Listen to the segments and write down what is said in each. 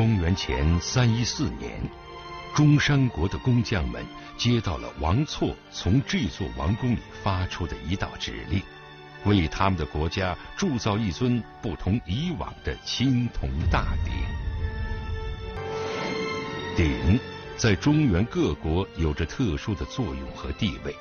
公元前三一四年，中山国的工匠们接到了王错从这座王宫里发出的一道指令，为他们的国家铸造一尊不同以往的青铜大鼎。鼎在中原各国有着特殊的作用和地位。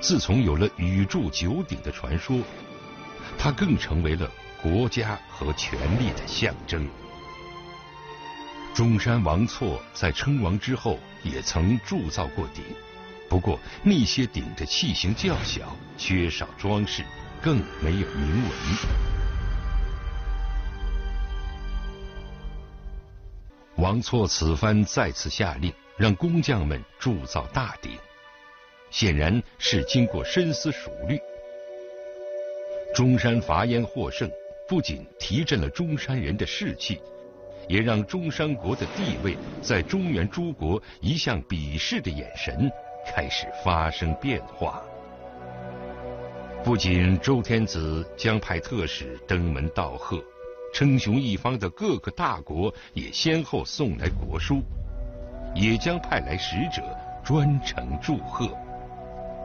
自从有了禹铸九鼎的传说，它更成为了国家和权力的象征。中山王错在称王之后也曾铸造过鼎，不过那些鼎的器型较小，缺少装饰，更没有铭文。王错此番再次下令，让工匠们铸造大鼎，显然是经过深思熟虑。中山伐燕获胜，不仅提振了中山人的士气，也让中山国的地位在中原诸国一向鄙视的眼神开始发生变化。不仅周天子将派特使登门道贺。称雄一方的各个大国也先后送来国书，也将派来使者专程祝贺。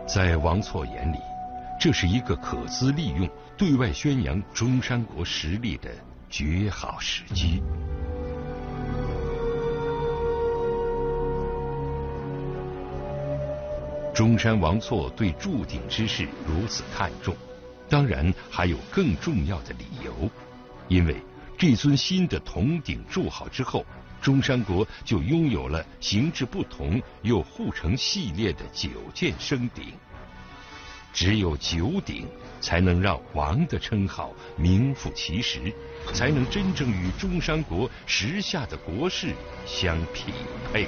在王错眼里，这是一个可资利用、对外宣扬中山国实力的绝好时机。中山王错对铸鼎之事如此看重，当然还有更重要的理由。因为这尊新的铜鼎铸好之后，中山国就拥有了形制不同又互成系列的九件生鼎。只有九鼎，才能让王的称号名副其实，才能真正与中山国时下的国势相匹配。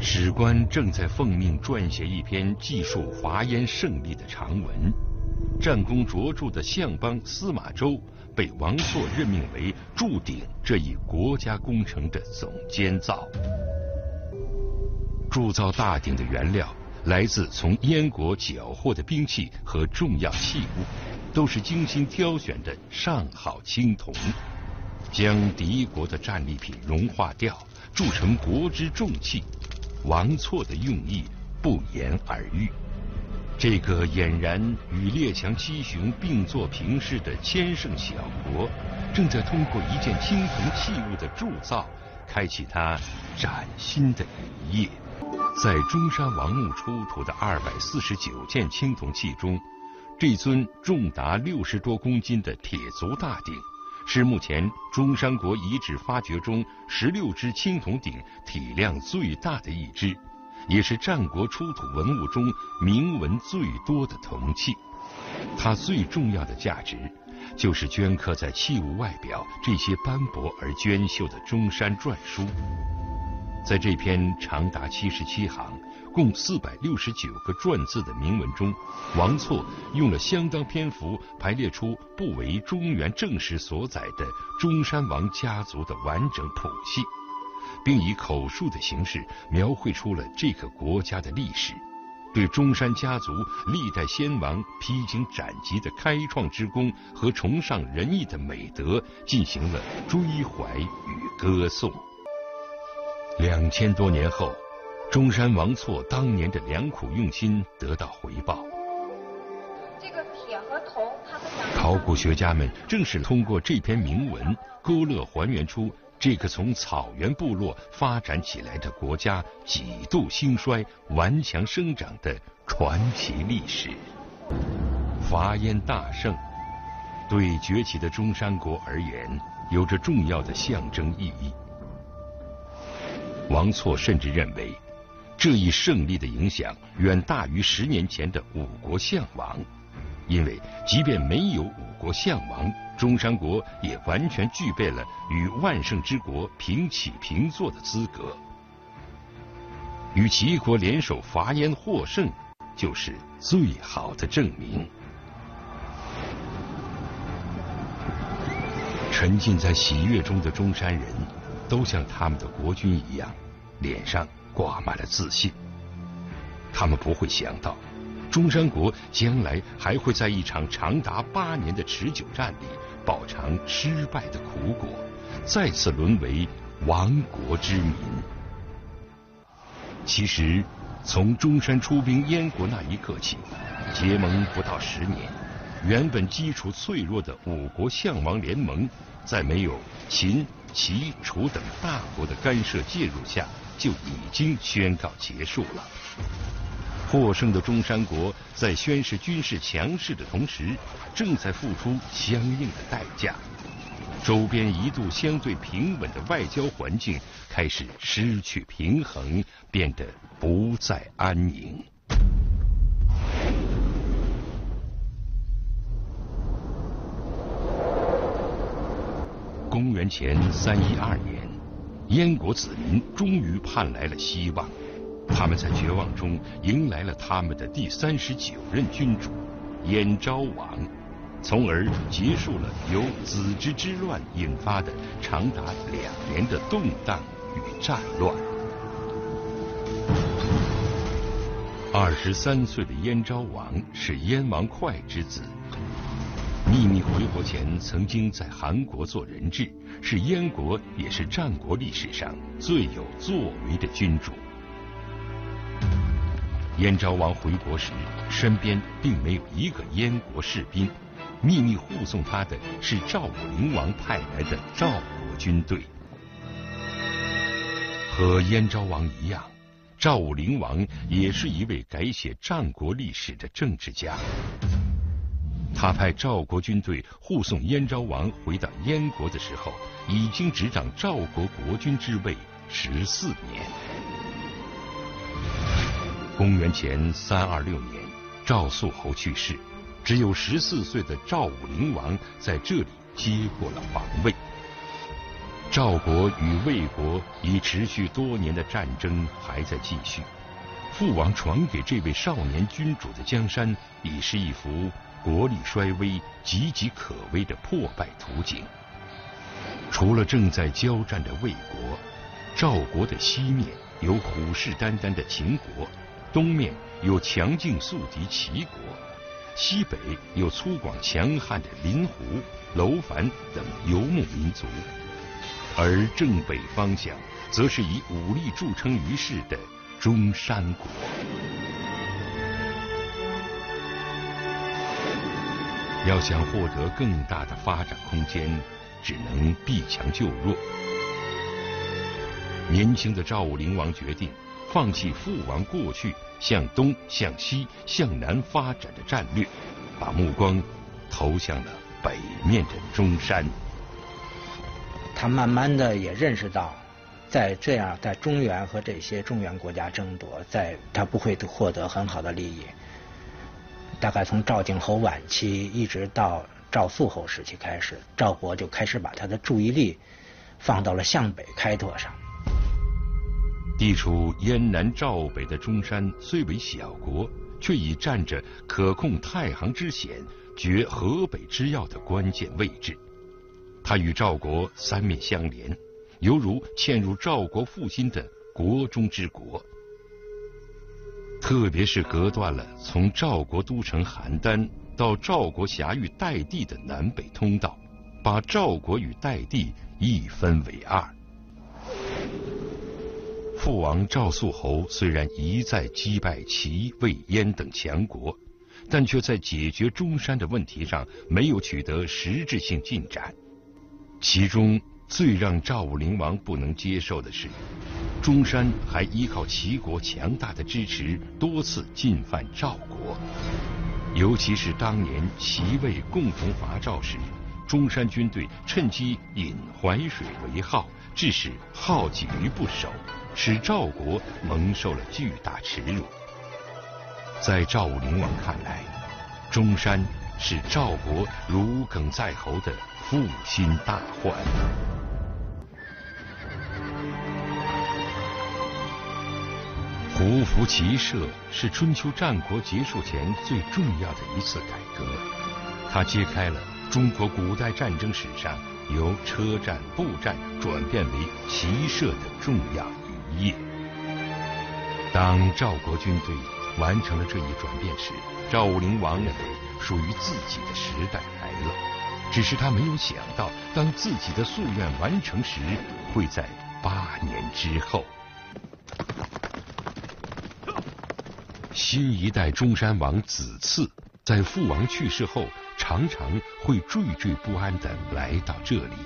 史官正在奉命撰写一篇记述伐燕胜利的长文，战功卓著的相邦司马周。被王错任命为铸鼎这一国家工程的总监造。铸造大鼎的原料来自从燕国缴获的兵器和重要器物，都是精心挑选的上好青铜，将敌国的战利品融化掉，铸成国之重器。王错的用意不言而喻。这个俨然与列强七雄并坐平视的千盛小国，正在通过一件青铜器物的铸造，开启它崭新的一页。在中山王墓出土的二百四十九件青铜器中，这尊重达六十多公斤的铁足大鼎，是目前中山国遗址发掘中十六只青铜鼎体量最大的一只。也是战国出土文物中铭文最多的铜器，它最重要的价值就是镌刻在器物外表这些斑驳而娟秀的中山篆书。在这篇长达七十七行、共四百六十九个篆字的铭文中，王错用了相当篇幅排列出不为中原正史所载的中山王家族的完整谱系。并以口述的形式描绘出了这个国家的历史，对中山家族历代先王披荆斩棘的开创之功和崇尚仁义的美德进行了追怀与歌颂。两千多年后，中山王错当年的良苦用心得到回报。这个铁和铜，它考古学家们正是通过这篇铭文，勾勒还原出。这个从草原部落发展起来的国家几度兴衰、顽强生长的传奇历史，伐燕大胜，对崛起的中山国而言有着重要的象征意义。王错甚至认为，这一胜利的影响远大于十年前的五国相王，因为即便没有五国相王。中山国也完全具备了与万圣之国平起平坐的资格，与齐国联手伐燕获胜，就是最好的证明。沉浸在喜悦中的中山人，都像他们的国君一样，脸上挂满了自信。他们不会想到，中山国将来还会在一场长达八年的持久战里。饱尝失败的苦果，再次沦为亡国之民。其实，从中山出兵燕国那一刻起，结盟不到十年，原本基础脆弱的五国相王联盟，在没有秦、齐、楚等大国的干涉介入下，就已经宣告结束了。获胜的中山国在宣示军事强势的同时，正在付出相应的代价。周边一度相对平稳的外交环境开始失去平衡，变得不再安宁。公元前三一二年，燕国子民终于盼来了希望。他们在绝望中迎来了他们的第三十九任君主燕昭王，从而结束了由子之之乱引发的长达两年的动荡与战乱。二十三岁的燕昭王是燕王哙之子，秘密回国前曾经在韩国做人质，是燕国也是战国历史上最有作为的君主。燕昭王回国时，身边并没有一个燕国士兵，秘密护送他的是赵武灵王派来的赵国军队。和燕昭王一样，赵武灵王也是一位改写战国历史的政治家。他派赵国军队护送燕昭王回到燕国的时候，已经执掌赵国国君之位十四年。公元前三二六年，赵肃侯去世，只有十四岁的赵武灵王在这里接过了王位。赵国与魏国已持续多年的战争还在继续，父王传给这位少年君主的江山，已是一幅国力衰微、岌岌可危的破败图景。除了正在交战的魏国，赵国的西面有虎视眈眈的秦国。东面有强劲宿敌齐国，西北有粗犷强悍的林胡、楼烦等游牧民族，而正北方向则是以武力著称于世的中山国。要想获得更大的发展空间，只能避强就弱。年轻的赵武灵王决定。放弃父王过去向东、向西、向南发展的战略，把目光投向了北面的中山。他慢慢的也认识到，在这样在中原和这些中原国家争夺，在他不会获得很好的利益。大概从赵景侯晚期一直到赵肃侯时期开始，赵国就开始把他的注意力放到了向北开拓上。地处燕南赵北的中山虽为小国，却已占着可控太行之险、绝河北之要的关键位置。它与赵国三面相连，犹如嵌入赵国腹心的国中之国。特别是隔断了从赵国都城邯郸到赵国辖域代地的南北通道，把赵国与代地一分为二。父王赵肃侯虽然一再击败齐、魏、燕等强国，但却在解决中山的问题上没有取得实质性进展。其中最让赵武灵王不能接受的是，中山还依靠齐国强大的支持，多次进犯赵国。尤其是当年齐魏共同伐赵时，中山军队趁机引淮水为号，致使好几于不守。使赵国蒙受了巨大耻辱。在赵武灵王看来，中山是赵国如鲠在喉的负心大患。胡服骑射是春秋战国结束前最重要的一次改革，它揭开了中国古代战争史上由车战、步战转变为骑射的重要。一页，当赵国军队完成了这一转变时，赵武灵王认为属于自己的时代来了。只是他没有想到，当自己的夙愿完成时，会在八年之后。新一代中山王子次在父王去世后，常常会惴惴不安地来到这里。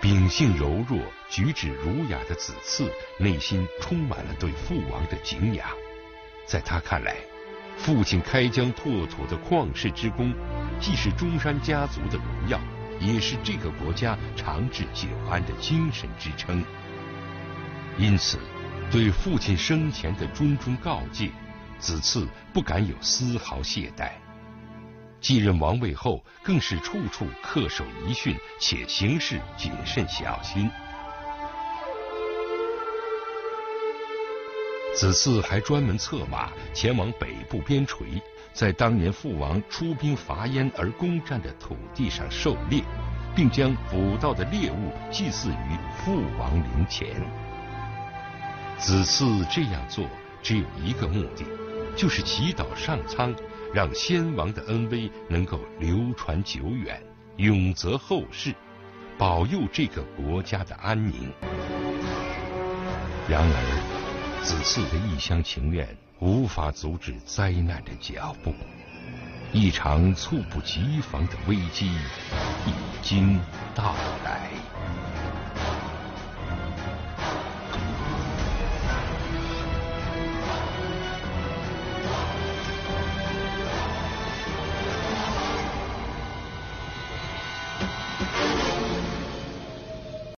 秉性柔弱、举止儒雅的子次，内心充满了对父王的敬仰。在他看来，父亲开疆拓土的旷世之功，既是中山家族的荣耀，也是这个国家长治久安的精神支撑。因此，对父亲生前的谆谆告诫，子次不敢有丝毫懈怠。继任王位后，更是处处恪守遗训，且行事谨慎小心。子嗣还专门策马前往北部边陲，在当年父王出兵伐燕而攻占的土地上狩猎，并将捕到的猎物祭祀于父王陵前。子嗣这样做只有一个目的，就是祈祷上苍。让先王的恩威能够流传久远，永泽后世，保佑这个国家的安宁。然而，子嗣的一厢情愿无法阻止灾难的脚步，一场猝不及防的危机已经到来。